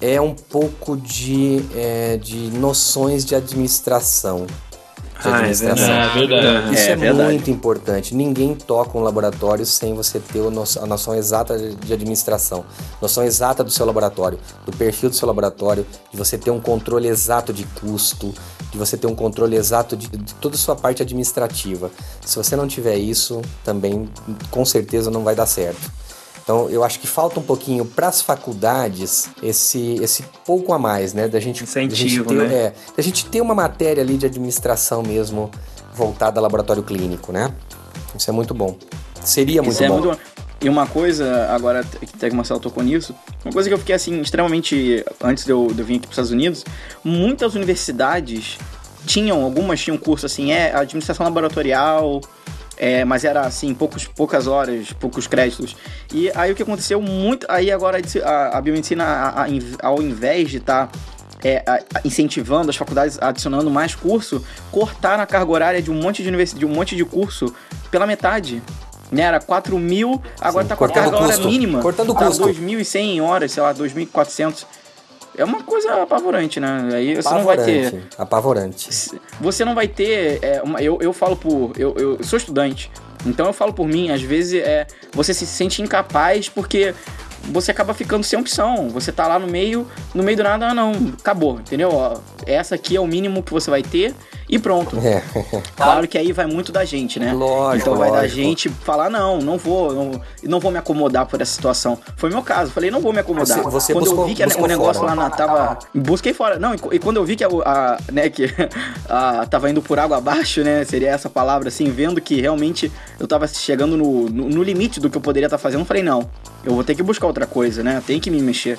é um pouco de, é, de noções de administração. De Ah, é administração. É verdade. Isso É é, verdade. muito importante. Ninguém toca um laboratório sem você ter a noção exata de de administração, noção exata do seu laboratório, do perfil do seu laboratório, de você ter um controle exato de custo, de você ter um controle exato de, de toda a sua parte administrativa. Se você não tiver isso, também com certeza não vai dar certo. Então, eu acho que falta um pouquinho para as faculdades esse, esse pouco a mais, né? Da gente, Incentivo, da gente ter, né? é, da gente ter uma matéria ali de administração mesmo voltada ao laboratório clínico, né? Isso é muito bom. Seria muito Isso é bom. muito bom. E uma coisa, agora que que o Marcelo tocou nisso, uma coisa que eu fiquei assim, extremamente. Antes de eu, de eu vir aqui para os Estados Unidos, muitas universidades tinham, algumas tinham curso assim, é administração laboratorial, é, mas era assim, poucos, poucas horas, poucos créditos. E aí o que aconteceu muito. Aí agora a, a biomedicina, a- a- ao invés de estar. incentivando as faculdades adicionando mais curso, cortaram a carga horária de um monte de, universi- de um monte de curso pela metade. Né, era 4 mil, agora Sim, tá com a cortando carga custo. mínima. Cortando o tá custo. 2.100 horas, sei lá, 2.400. É uma coisa apavorante, né? Aí você não vai ter. Apavorante. Apavorante. Você não vai ter. é, uma- eu, eu falo por. Eu, eu sou estudante. Então eu falo por mim, às vezes é, você se sente incapaz porque você acaba ficando sem opção. Você tá lá no meio, no meio do nada, ah, não, acabou, entendeu? Ó, essa aqui é o mínimo que você vai ter e pronto. É. Claro que aí vai muito da gente, né? Lógico, Então vai da lógico. gente falar, não, não vou, não, não vou me acomodar por essa situação. Foi meu caso, falei, não vou me acomodar. Você- você quando buscou- eu vi que a- o negócio fora. lá na, tava. Busquei fora. Não, e, e quando eu vi que a, a- né, que [laughs] a, tava indo por água abaixo, né? Seria essa palavra, assim, vendo que realmente eu tava chegando no, no, no limite do que eu poderia estar fazendo, eu falei, não, eu vou ter que buscar outra coisa, né? Tem que me mexer.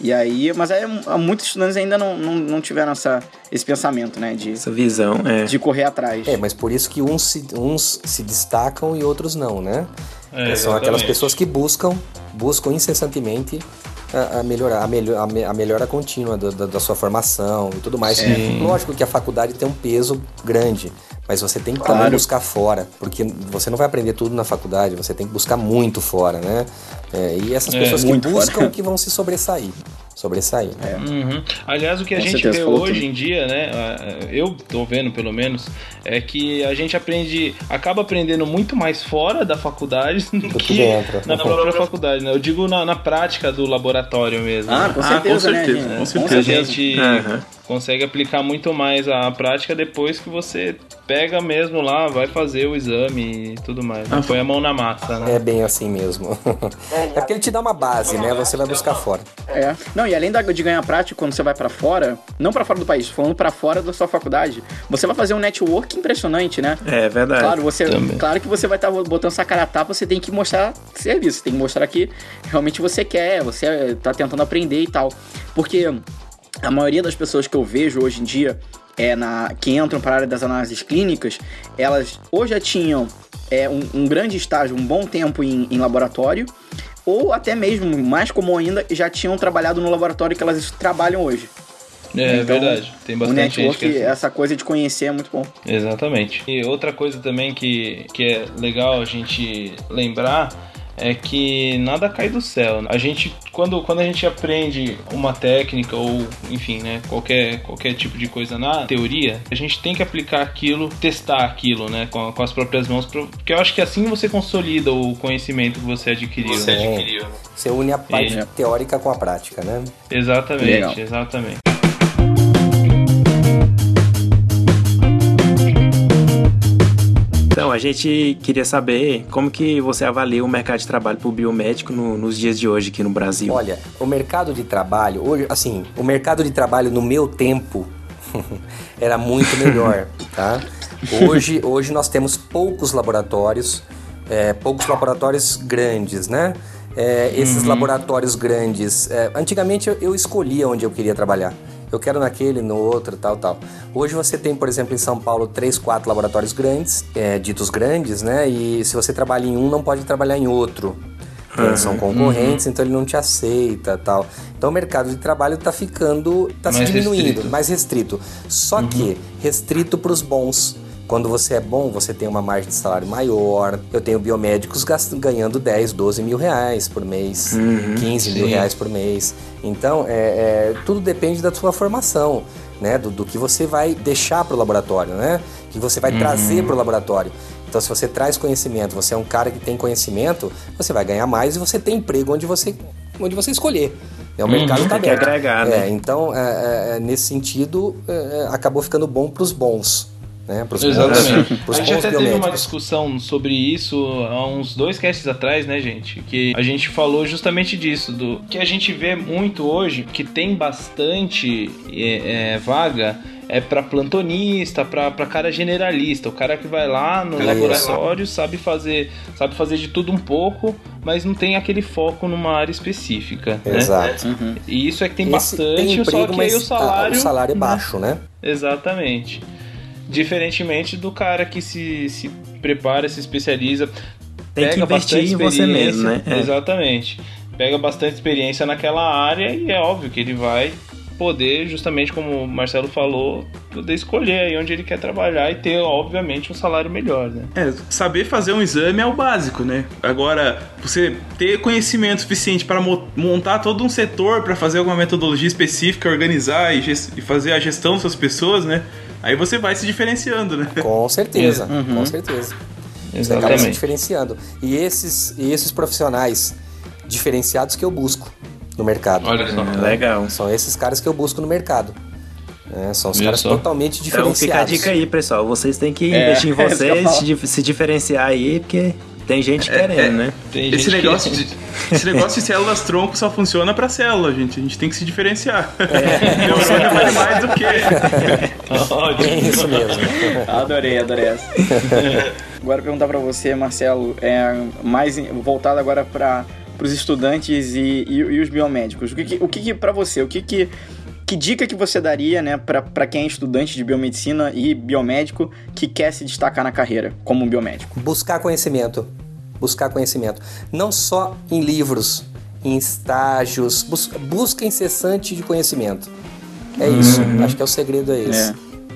E aí, mas aí, muitos estudantes ainda não, não, não tiveram essa, esse pensamento, né? De, Essa visão, é. de correr atrás. É, mas por isso que uns se, uns se destacam e outros não, né? É, São aquelas pessoas que buscam, buscam incessantemente a, a melhorar, a, melhor, a, me- a melhora contínua da, da- da sua formação e tudo mais. Lógico que a faculdade tem um peso grande, mas você tem que também Claro. buscar fora, porque você não vai aprender tudo na faculdade, você tem que buscar muito fora, né? É, e essas É, pessoas que buscam fora. que [laughs] vão se sobressair. Sobressair. né? Uhum. Aliás, o que a Com gente certeza, vê hoje tudo. em dia, né? ah, Eu tô vendo pelo menos, é que a gente aprende, acaba aprendendo muito mais fora da faculdade [laughs] do, que dentro. na própria faculdade, né? Eu digo na, na prática do laboratório mesmo. Ah, né? com Ah, certeza, com né? certeza, gente? com a certeza. gente Aham. Consegue aplicar muito mais a prática depois que você pega mesmo lá, vai fazer o exame e tudo mais. né? Põe a mão na massa, né? É bem assim mesmo. [laughs] É porque ele te dá uma base, né? Você vai buscar fora. É. Não, e além da- de ganhar prática quando você vai pra fora, não pra fora do país, falando pra fora da sua faculdade, você vai fazer um network impressionante, né? É verdade. Claro, você, Também. claro que você vai estar botando essa cara a tapa, você tem que mostrar serviço, tem que mostrar que realmente você quer, você tá tentando aprender e tal. Porque a maioria das pessoas que eu vejo hoje em dia é na, que entram para a área das análises clínicas, elas ou já tinham é, um, um grande estágio, um bom tempo em, em laboratório, ou até mesmo, mais comum ainda, já tinham trabalhado no laboratório que elas trabalham hoje. É, Então, verdade. Tem o bastante gente network, que é assim. essa coisa de conhecer é muito bom. Exatamente. E outra coisa também que, que é legal a gente lembrar é que nada cai do céu. A gente, quando, quando a gente aprende uma técnica ou, enfim, né, qualquer, qualquer tipo de coisa na teoria, a gente tem que aplicar aquilo, testar aquilo, né, com, com as próprias mãos, porque eu acho que assim você consolida o conhecimento que você adquiriu. Você né? adquiriu, Você une a parte É. teórica com a prática, né? Legal. Exatamente, Então, a gente queria saber como que você avalia o mercado de trabalho para o biomédico no- nos dias de hoje aqui no Brasil. Olha, o mercado de trabalho, hoje, assim, o mercado de trabalho no meu tempo [laughs] era muito melhor, [laughs] tá? Hoje, hoje nós temos poucos laboratórios, é, poucos laboratórios grandes, né? É, esses laboratórios grandes, é, antigamente eu, eu escolhia onde eu queria trabalhar. Eu quero naquele, no outro, tal, tal. Hoje você tem, por exemplo, em São Paulo, três, quatro laboratórios grandes, é, ditos grandes, né? E se você trabalha em um, não pode trabalhar em outro. Eles são concorrentes, então ele não te aceita tal. Então o mercado de trabalho está ficando, está se diminuindo, restrito. mais restrito. Só que restrito para os bons. Quando você é bom, você tem uma margem de salário maior. Eu tenho biomédicos ganhando 10, 12 mil reais por mês, 15 mil sim. reais por mês. Então, é, é, tudo depende da sua formação, né? Do, do que você vai deixar para o laboratório, né? Que você vai trazer para o laboratório. Então, se você traz conhecimento, você é um cara que tem conhecimento, você vai ganhar mais e você tem emprego onde você, onde você escolher. É, o mercado está que aberto. agregar, É, né? então, é, é, nesse sentido, é, é, acabou ficando bom para os bons. Né? Pros Exatamente. Bons, pros a gente até teve uma discussão sobre isso há uns dois casts atrás, né, gente? Que a gente falou justamente disso, do que a gente vê muito hoje, que tem bastante é, é, vaga. É pra plantonista, pra, pra cara generalista, o cara que vai lá no Isso. laboratório, sabe fazer, sabe fazer de tudo um pouco, mas não tem aquele foco numa área específica. Né? Exato. E isso é que tem Esse bastante, tem só emprego, que aí mas o salário. a- o salário é né? baixo, né? Exatamente. Diferentemente do cara que se, se prepara, se especializa, Tem que pega investir bastante em você experiência. mesmo, né? É. Exatamente. Pega bastante experiência naquela área e é óbvio que ele vai poder, justamente como o Marcelo falou, poder escolher aí onde ele quer trabalhar e ter, obviamente, um salário melhor, né? É, saber fazer um exame é o básico, né? Agora, você ter conhecimento suficiente para mo- montar todo um setor para fazer alguma metodologia específica, organizar e, e fazer a gestão dessas pessoas, né? Aí você vai se diferenciando, né? Com certeza, com certeza. Você acaba se diferenciando. E esses, e esses profissionais diferenciados que eu busco no mercado. Olha só. É, legal. São esses caras que eu busco no mercado. É, são os caras só? totalmente Então fica a diferenciados. dica aí, pessoal. Vocês têm que É, investir em [laughs] é vocês, se diferenciar aí, porque tem gente querendo, né? Tem Esse gente negócio, que... de, [laughs] esse negócio de células tronco só funciona para célula, gente. A gente tem que se diferenciar. É. [laughs] Neurônio vale mais do que. [laughs] É isso mesmo. Adorei, adorei essa. agora perguntar pra você, Marcelo, é mais voltado agora para os estudantes e, e- e os biomédicos. O que, que- o que, que para você, o que que que dica que você daria, né, pra pra quem é estudante de biomedicina e biomédico que quer se destacar na carreira como um biomédico? Buscar conhecimento. Buscar conhecimento. Não só em livros, em estágios. Busca, busca incessante de conhecimento. É isso. Acho que é o segredo é esse.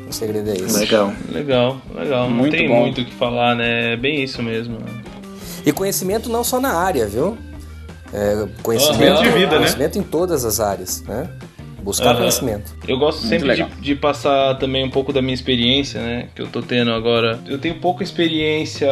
O segredo é esse. Legal. Legal, legal. Muito não tem bom. muito o que falar, né? É bem isso mesmo. né? E conhecimento não só na área, viu? É, conhecimento. De vida, né? conhecimento em todas as áreas, né? Buscar Aham. conhecimento. Eu gosto Muito sempre de, de passar também um pouco da minha experiência, né? Que eu tô tendo agora. Eu tenho pouca experiência.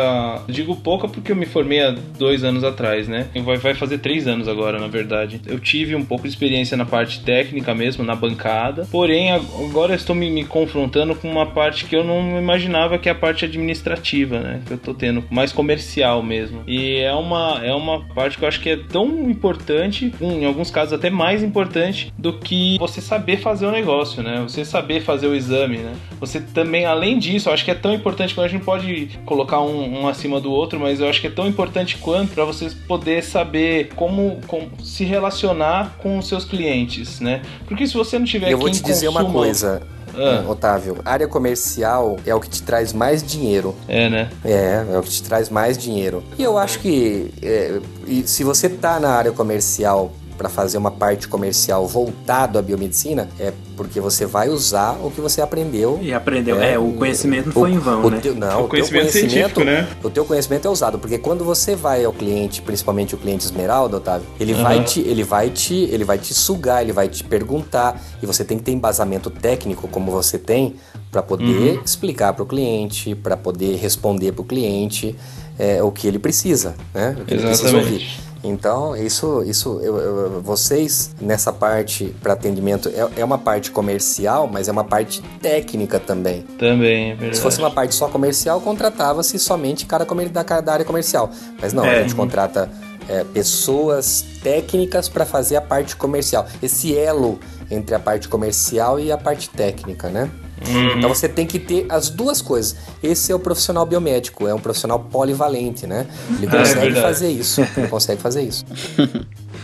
Digo pouca porque eu me formei há dois anos atrás, né? Vai, vai fazer três anos agora, na verdade. Eu tive um pouco de experiência na parte técnica mesmo, na bancada. Porém, ag- agora eu estou me, me confrontando com uma parte que eu não imaginava que é a parte administrativa, né? Que eu tô tendo, mais comercial mesmo. E é uma, é uma parte que eu acho que é tão importante, em alguns casos até mais importante, do que você saber fazer o negócio, né? Você saber fazer o exame, né? Você também, além disso, eu acho que é tão importante que a gente pode colocar um, um acima do outro, mas eu acho que é tão importante quanto para você poder saber como, como se relacionar com os seus clientes, né? Porque se você não tiver Eu vou quem te dizer uma consuma- coisa, Ah. Otávio. Área comercial é o que te traz mais dinheiro. É, né? É, é o que te traz mais dinheiro. E eu acho que é, se você tá na área comercial para fazer uma parte comercial voltado à biomedicina, é porque você vai usar o que você aprendeu. E aprendeu. É, o conhecimento não foi em vão, o né? Teu, não, O o, teu conhecimento conhecimento, científico, né? O teu conhecimento é usado, porque quando você vai ao cliente, principalmente o cliente esmeralda, Otávio, ele vai te, ele vai te, ele vai te sugar, ele vai te perguntar, e você tem que ter embasamento técnico como você tem para poder explicar para o cliente, para poder responder para o cliente é, o que ele precisa, né? O que ele precisa Exatamente. ouvir. Então, isso, isso eu- eu- vocês nessa parte para atendimento é, é uma parte comercial, mas é uma parte técnica também. Também, é verdade. Se fosse uma parte só comercial, contratava-se somente cara da, da área comercial. Mas não, É. a gente contrata é, pessoas técnicas para fazer a parte comercial. Esse elo entre a parte comercial e a parte técnica, né? Uhum. Então você tem que ter as duas coisas. Esse é o profissional biomédico, é um profissional polivalente, né? Ele É consegue verdade. fazer isso. Ele [laughs] consegue fazer isso.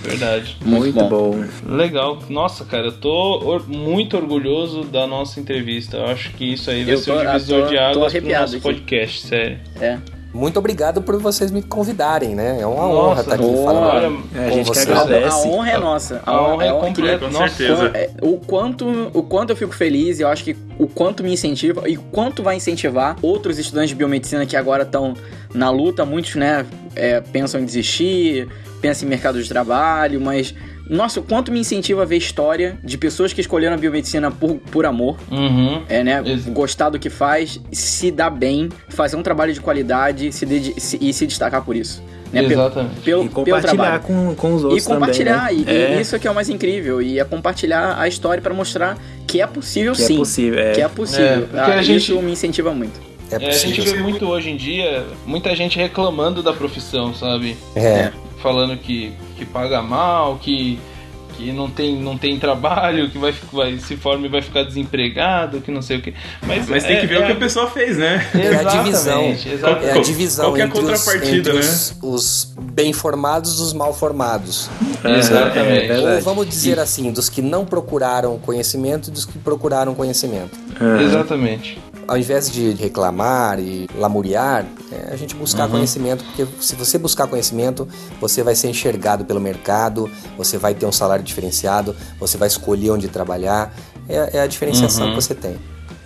Verdade. Muito bom. Legal. Nossa, cara, eu tô or- muito orgulhoso da nossa entrevista. Eu acho que isso aí vai Eu ser um tô- divisor tô- de águas pro nosso aqui. podcast, sério. É. Muito obrigado por vocês me convidarem, né? É uma Nossa, honra estar aqui boa. falando Olha, É, a gente vocês. agradece. A honra é nossa. A honra é honra completa. Com Nossa, certeza. É, o quanto o quanto eu fico feliz, eu acho que o quanto me incentiva e quanto vai incentivar outros estudantes de biomedicina que agora estão na luta, muitos, né, é, pensam em desistir, pensam em mercado de trabalho, mas nossa, o quanto me incentiva a ver história de pessoas que escolheram a biomedicina por, por amor, Uhum. é, né, Ex- gostar do que faz, se dar bem, fazer um trabalho de qualidade se dedi- se- e se destacar por isso. Né? Pelo- Exatamente. Pelo, E compartilhar trabalho. com, com os E outros compartilhar, também. e, né? e é, isso é que é o mais incrível, e é compartilhar a história pra mostrar que é possível que sim. é possível. É. Que é possível. É, Ah, gente- Isso me incentiva muito. É É, a gente possível. vê muito hoje em dia, muita gente reclamando da profissão, sabe? É. Falando que, que paga mal, que, que não, tem, não tem trabalho, que vai, vai se forma e vai ficar desempregado, que não sei o que. Mas, Mas tem que ver o que a pessoa fez, né? É a divisão. Exatamente, É a exatamente. divisão Qual que é a entre, os, contrapartida, entre né? os, os bem formados dos mal formados. É, Exatamente. é Ou vamos dizer assim, dos que não procuraram conhecimento e dos que procuraram conhecimento. É. Exatamente. Ao invés de reclamar e lamuriar, é a gente buscar conhecimento, porque se você buscar conhecimento, você vai ser enxergado pelo mercado, você vai ter um salário diferenciado, você vai escolher onde trabalhar. É, é a diferenciação que você tem.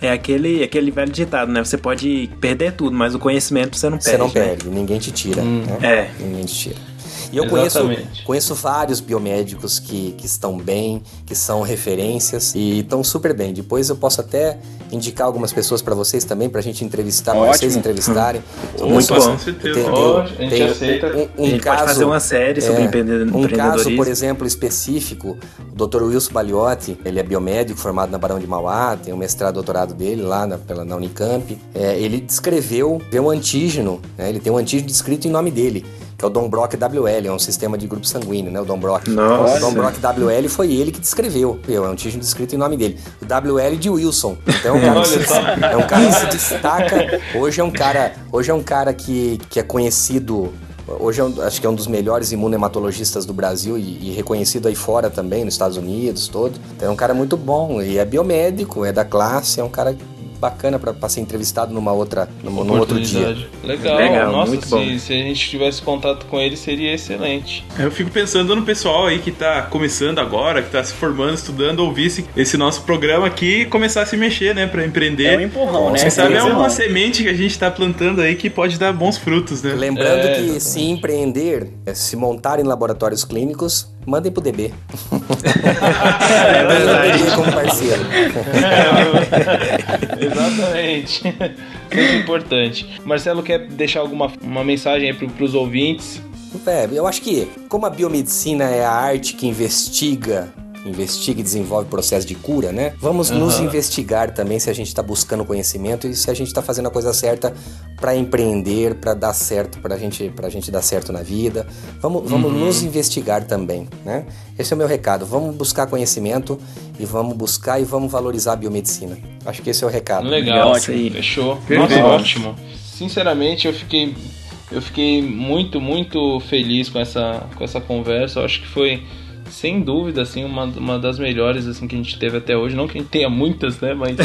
É aquele, aquele velho ditado, né? Você pode perder tudo, mas o conhecimento você não perde. Você não né? perde, ninguém te tira. né? É. Ninguém te tira. E eu conheço, Exatamente. conheço vários biomédicos que, que estão bem, que são referências e estão super bem. Depois eu posso até indicar algumas pessoas para vocês também, pra gente entrevistar, pra Ótimo. vocês entrevistarem. [laughs] São Muito pessoas- bom. Com certeza. Tem, tem- Ó, a gente tem aceita. um, um A gente caso, pode fazer uma série sobre é, empreende- Um caso, empreendedorismo. por exemplo, específico, o Dr. Wilson Baliotti, ele é biomédico, formado na Barão de Mauá, tem um mestrado, doutorado dele lá na, pela, na Unicamp. É, ele descreveu vê um antígeno, né, ele tem um antígeno descrito em nome dele, que é o Dombrock WL, é um sistema de grupo sanguíneo, né, o Dombrock. Nossa. O Dombrock WL foi ele que descreveu, é um antígeno descrito em nome dele. O WL de Wilson. Então é um [laughs] cara, que se, é um cara que se destaca. Hoje é um cara, hoje é um cara que, que é conhecido Hoje é um- acho que é um dos melhores imunematologistas do Brasil e, e reconhecido aí fora também, nos Estados Unidos, todo. Então é um cara muito bom e é biomédico, é da classe, é um cara bacana para ser entrevistado numa outra, num, num outro dia. Legal, Legal, nossa, muito bom. se, se a gente tivesse contato com ele seria excelente. Eu fico pensando no pessoal aí que tá começando agora, que tá se formando, estudando, ouvisse esse nosso programa aqui e começar a se mexer, né, pra empreender. É um empurrão, né? Quem sabe é um uma semente que a gente tá plantando aí que pode dar bons frutos, né? Lembrando É, que exatamente. se empreender, é, se montar em laboratórios clínicos, mandem pro DB. [laughs] É verdade. DB como parceiro. [laughs] Exatamente. Muito importante. Marcelo quer deixar alguma uma mensagem aí pro, pros ouvintes? É, eu acho que como a biomedicina é a arte que investiga, investiga e desenvolve processo de cura, né? Vamos nos investigar também se a gente está buscando conhecimento e se a gente está fazendo a coisa certa para empreender, para dar certo, para gente, a gente dar certo na vida. Vamos, vamos nos investigar também, né? Esse é o meu recado. Vamos buscar conhecimento e vamos buscar e vamos valorizar a biomedicina. Acho que esse é o recado. Legal, ótimo. Fechou. Nossa, ótimo. Sinceramente, eu fiquei eu fiquei muito, muito feliz com essa com essa conversa. Eu acho que foi sem dúvida assim uma, uma das melhores assim que a gente teve até hoje, não que a gente tenha muitas, né, mas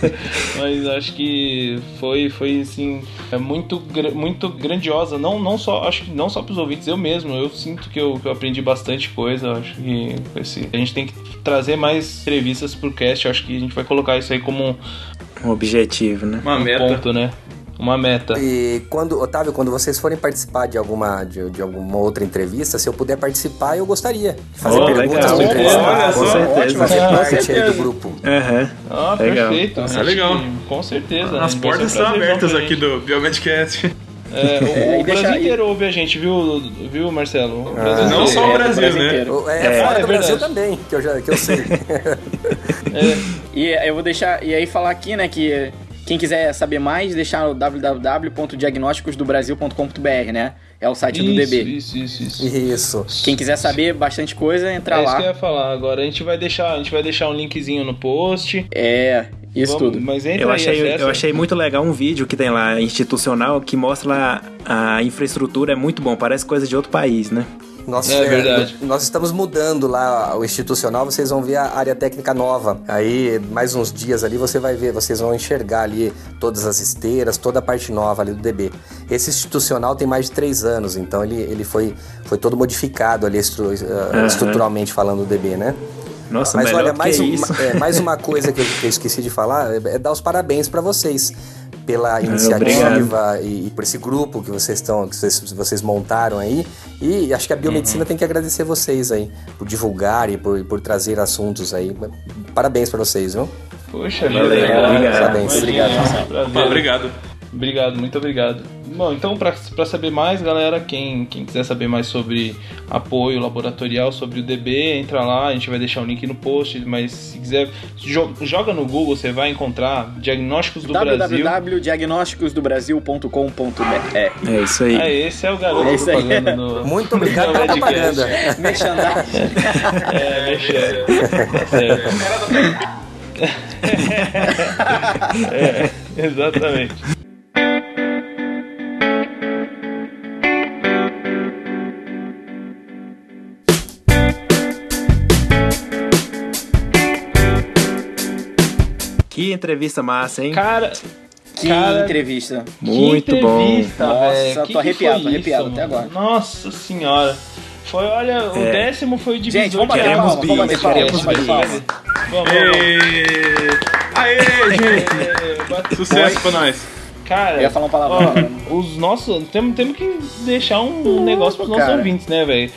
[laughs] mas acho que foi foi assim é muito muito grandiosa, não não só acho que não só para os ouvintes, eu mesmo, eu sinto que eu, que eu aprendi bastante coisa, acho que esse, a gente tem que trazer mais entrevistas pro cast, eu acho que a gente vai colocar isso aí como Um objetivo, né? Uma um meta. ponto, né? Uma meta. E quando, Otávio, quando vocês forem participar de alguma, de, de alguma outra entrevista, se eu puder participar, eu gostaria de fazer Oh, perguntas legal. Olha Com só, certeza. fazer Com parte aí certeza. do grupo. Aham. Ah, Legal. perfeito. Nossa, Acho legal. que, Com certeza. As portas estão abertas aqui do Biomedcast. É, [laughs] o, É, o deixa- Brasil e- inteiro ouve a gente, viu, viu Marcelo? O Brasil Não só o É, do Brasil, né? inteiro. É, É, fora é do Brasil verdade. também, que eu, já, que eu sei. [laughs] É, E eu vou deixar, e aí falar aqui, né, que quem quiser saber mais, deixar no www.diagnósticosdobrasil.com.br, né? É o site do isso, DB. Isso, isso, isso. Isso. Quem quiser saber bastante coisa, entra é isso que eu lá. ia falar agora. A gente vai deixar, a gente vai deixar um linkzinho no post. É, isso Vamos- tudo. Mas entra Eu aí, achei, acessa. eu achei muito legal um vídeo que tem lá, institucional, que mostra lá a infraestrutura é muito bom, parece coisa de outro país, né? Nós, É verdade. nós estamos mudando lá o institucional, vocês vão ver a área técnica nova. Aí, mais uns dias ali, você vai ver, vocês vão enxergar ali todas as esteiras, toda a parte nova ali do DB. Esse institucional tem mais de três anos, então ele, ele foi, foi todo modificado ali estru- uh, estruturalmente falando do DB, né? Nossa, Mas olha, mais, que um- isso. é, mais uma [laughs] coisa que eu, que eu esqueci de falar é, é dar os parabéns para vocês pela iniciativa e, e por esse grupo que vocês estão, que vocês, vocês montaram aí. E acho que a biomedicina tem que agradecer vocês aí por divulgar e por, por trazer assuntos aí. Parabéns para vocês, viu? Poxa, Valeu, obrigado. Parabéns. Imagina, Obrigado, prazer. Ah, obrigado. Obrigado, muito obrigado. Bom, então para saber mais, galera, quem, quem quiser saber mais sobre apoio laboratorial, sobre o DB, entra lá, a gente vai deixar o link no post, mas se quiser, jo joga no Google, você vai encontrar Diagnósticos do Brasil. www.diagnósticosdobrasil.com.br É isso aí. É, esse é o garoto É isso aí. propaganda no... [laughs] Muito obrigado pela propaganda. [laughs] Merchandising. É, mexendo. Tá [laughs] certo. É, exatamente. Que entrevista massa, hein? Cara, Que Cara, entrevista. Muito que bom. entrevista, Nossa, velho. tô Que que arrepiado, foi tô arrepiado isso, até mano? agora. Nossa senhora. Foi, olha, o É. décimo foi o divisor Gente, vamos de bater palma, vamos bater palma, queremos vamos bater palma. Vamos! Aê, [laughs] gente! Sucesso pra nós. Cara, Eu ia falar um palavrão. ó, os nossos. Temos, temos que deixar um negócio pros nossos cara. ouvintes, né, velho?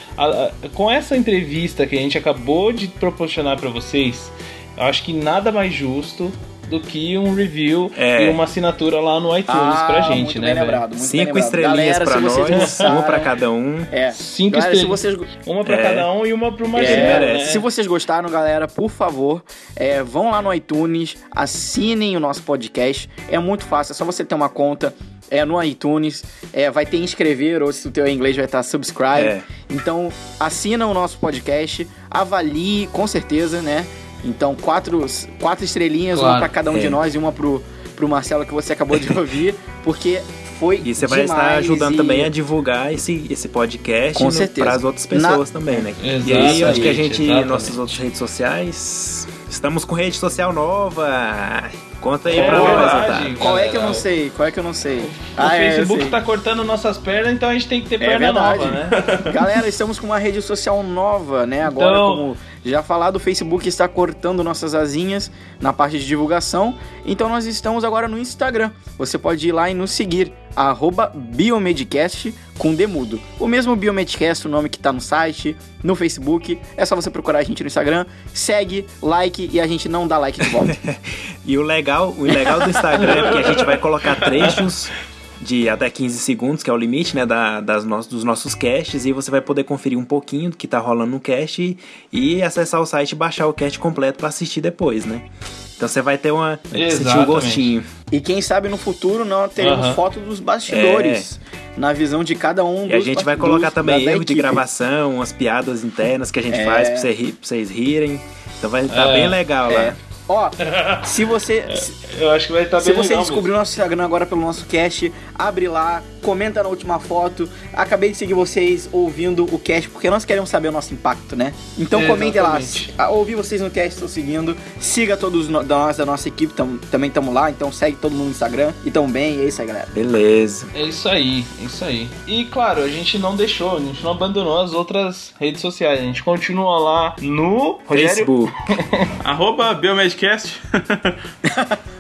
Com essa entrevista que a gente acabou de proporcionar pra vocês, eu acho que nada mais justo do que um review É. e uma assinatura lá no iTunes Ah, pra gente, muito né, bem velho? lembrado, muito bem Cinco lembrado. estrelinhas Galera, pra nós, gostaram- uma pra cada um. É. Cinco Galera, se estrelas. vocês Uma pra É. cada um e uma pro Marcelo, É, né? Se vocês gostaram, galera, por favor, é, vão lá no iTunes, assinem o nosso podcast. É muito fácil, é só você ter uma conta é, no iTunes, é, vai ter inscrever, ou se o teu é inglês vai estar subscribe. É. Então, assina o nosso podcast, avalie com certeza, né? Então, quatro, quatro estrelinhas, Claro. uma pra cada um É. de nós e uma pro, pro Marcelo que você acabou de [laughs] ouvir, porque foi E você vai estar ajudando e- também a divulgar esse, esse podcast Com certeza. para as outras pessoas também, né? E aí, Exatamente, acho que a gente, exatamente. nossas outras redes sociais, estamos com rede social nova. Conta aí É pra nós. Qual é que eu não sei? Qual é que eu não sei? O Ah, é, Facebook sei. tá cortando nossas pernas, então a gente tem que ter É perna verdade. nova, né? Galera, estamos com uma rede social nova, né? Agora, Então- como já falado, o Facebook está cortando nossas asinhas na parte de divulgação. Então nós estamos agora no Instagram. Você pode ir lá e nos seguir, arroba Biomedcast com Demudo. O mesmo Biomedcast, o nome que tá no site, no Facebook. É só você procurar a gente no Instagram, segue, like e a gente não dá like de volta. [laughs] E o legal, o legal do Instagram é que a gente vai colocar trechos [laughs] de até 15 segundos, que é o limite, né, da, das no, dos nossos casts, e você vai poder conferir um pouquinho do que tá rolando no cast e, e acessar o site e baixar o cast completo para assistir depois, né? Então você vai ter uma sentir Exatamente. gostinho. e quem sabe no futuro nós teremos Aham. foto dos bastidores. Na visão de cada um dos É. E a gente vai colocar também erro de gravação, umas piadas internas que a gente É. faz pra, você ri- pra vocês rirem. Então vai estar É. bem legal lá. É. Ó, [laughs] se você. se- Eu acho que vai estar Se bem você legal descobriu nosso Instagram agora pelo nosso cast, abre lá, comenta na última foto. Acabei de seguir vocês ouvindo o cast, porque nós queremos saber o nosso impacto, né? Então comentem lá. Ouvi vocês no cast, estou seguindo. Siga todos no- da nós, da nossa equipe, tam- também estamos lá. Então segue todo mundo no Instagram. E tão bem, é isso aí, galera. Beleza. É isso aí, é isso aí. E claro, a gente não deixou, a gente não abandonou as outras redes sociais. A gente continua lá no Rogério. Facebook. [laughs] Arroba Biomedcast. [laughs]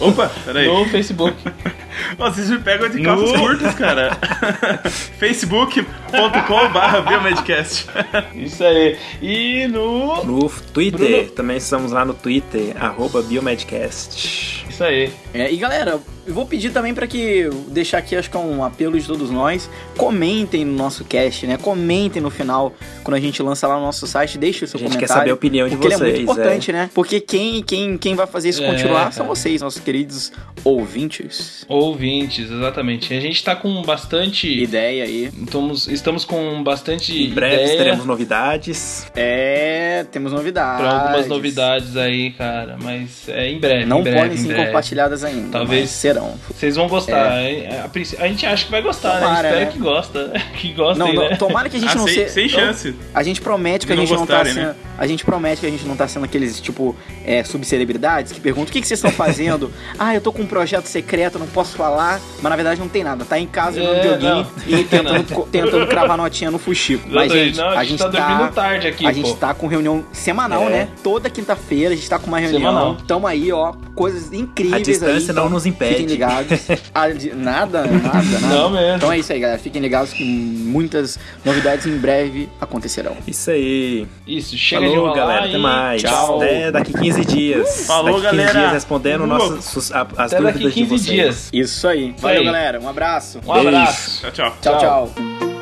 Opa, peraí. No Facebook. [laughs] Ó, Vocês me pegam de calças No- curtas, cara. [laughs] facebook.com barra Biomedcast. Isso aí. E no. No Twitter, Bruno. também estamos lá no Twitter, arroba Biomedcast. Isso aí. É, e galera, eu vou pedir também para que deixar aqui, acho que é um apelo de todos nós, comentem no nosso cast, né? Comentem no final quando a gente lança lá no nosso site, deixe o seu A gente comentário. quer saber a opinião de porque vocês. ele é muito é. importante, né? Porque quem, quem, quem vai fazer isso É, continuar cara. são vocês, nossos queridos ouvintes. Ouvintes, exatamente. A gente tá com bastante. Ideia aí. Estamos, estamos com bastante Em breve ideia teremos novidades. É, temos novidades. pra algumas novidades aí, cara. Mas é em breve. Não em breve, podem em ser compartilhadas ainda. Talvez- mas serão. Vocês vão gostar. A, princ- a gente acha que vai gostar, Tomara, né? Espero né? que gosta. [laughs] Que gostem, Não, não, né? tomara que a gente Ah, não seja. sem chance. A gente promete que a Não gente não tá gostarem, sendo. né? A gente promete que a gente não tá sendo aqueles, tipo, é, subcelebridades que perguntam o que, que vocês estão fazendo. [laughs] ah, eu tô com um projeto secreto, não posso falar. Mas na verdade não tem nada. Tá em casa no É, videogame não. e [laughs] tentando, tentando cravar notinha no fuxico. Mas, gente, não, a gente tá dormindo tarde aqui, A pô. gente tá com reunião semanal, É. né? Toda quinta-feira a gente tá com uma reunião. Semanal. Tamo aí, ó, coisas incríveis A distância aí. não então nos impede fiquem ligados. [laughs] Ah, de- nada, nada, nada. Não mesmo. Então é isso aí, galera. Fiquem ligados que muitas novidades em breve acontecerão. Isso aí. Isso, chega de Falou, enrolar galera. Até mais. Tchau. Até daqui 15 dias. [laughs] Falou, daqui 15 galera. dias respondendo Uh. nossas, sus- a- as Até dúvidas daqui de 15 vocês. dias. Isso aí. Isso Valeu, aí. galera. Um abraço. Um abraço. Tchau, tchau. tchau. Tchau. tchau.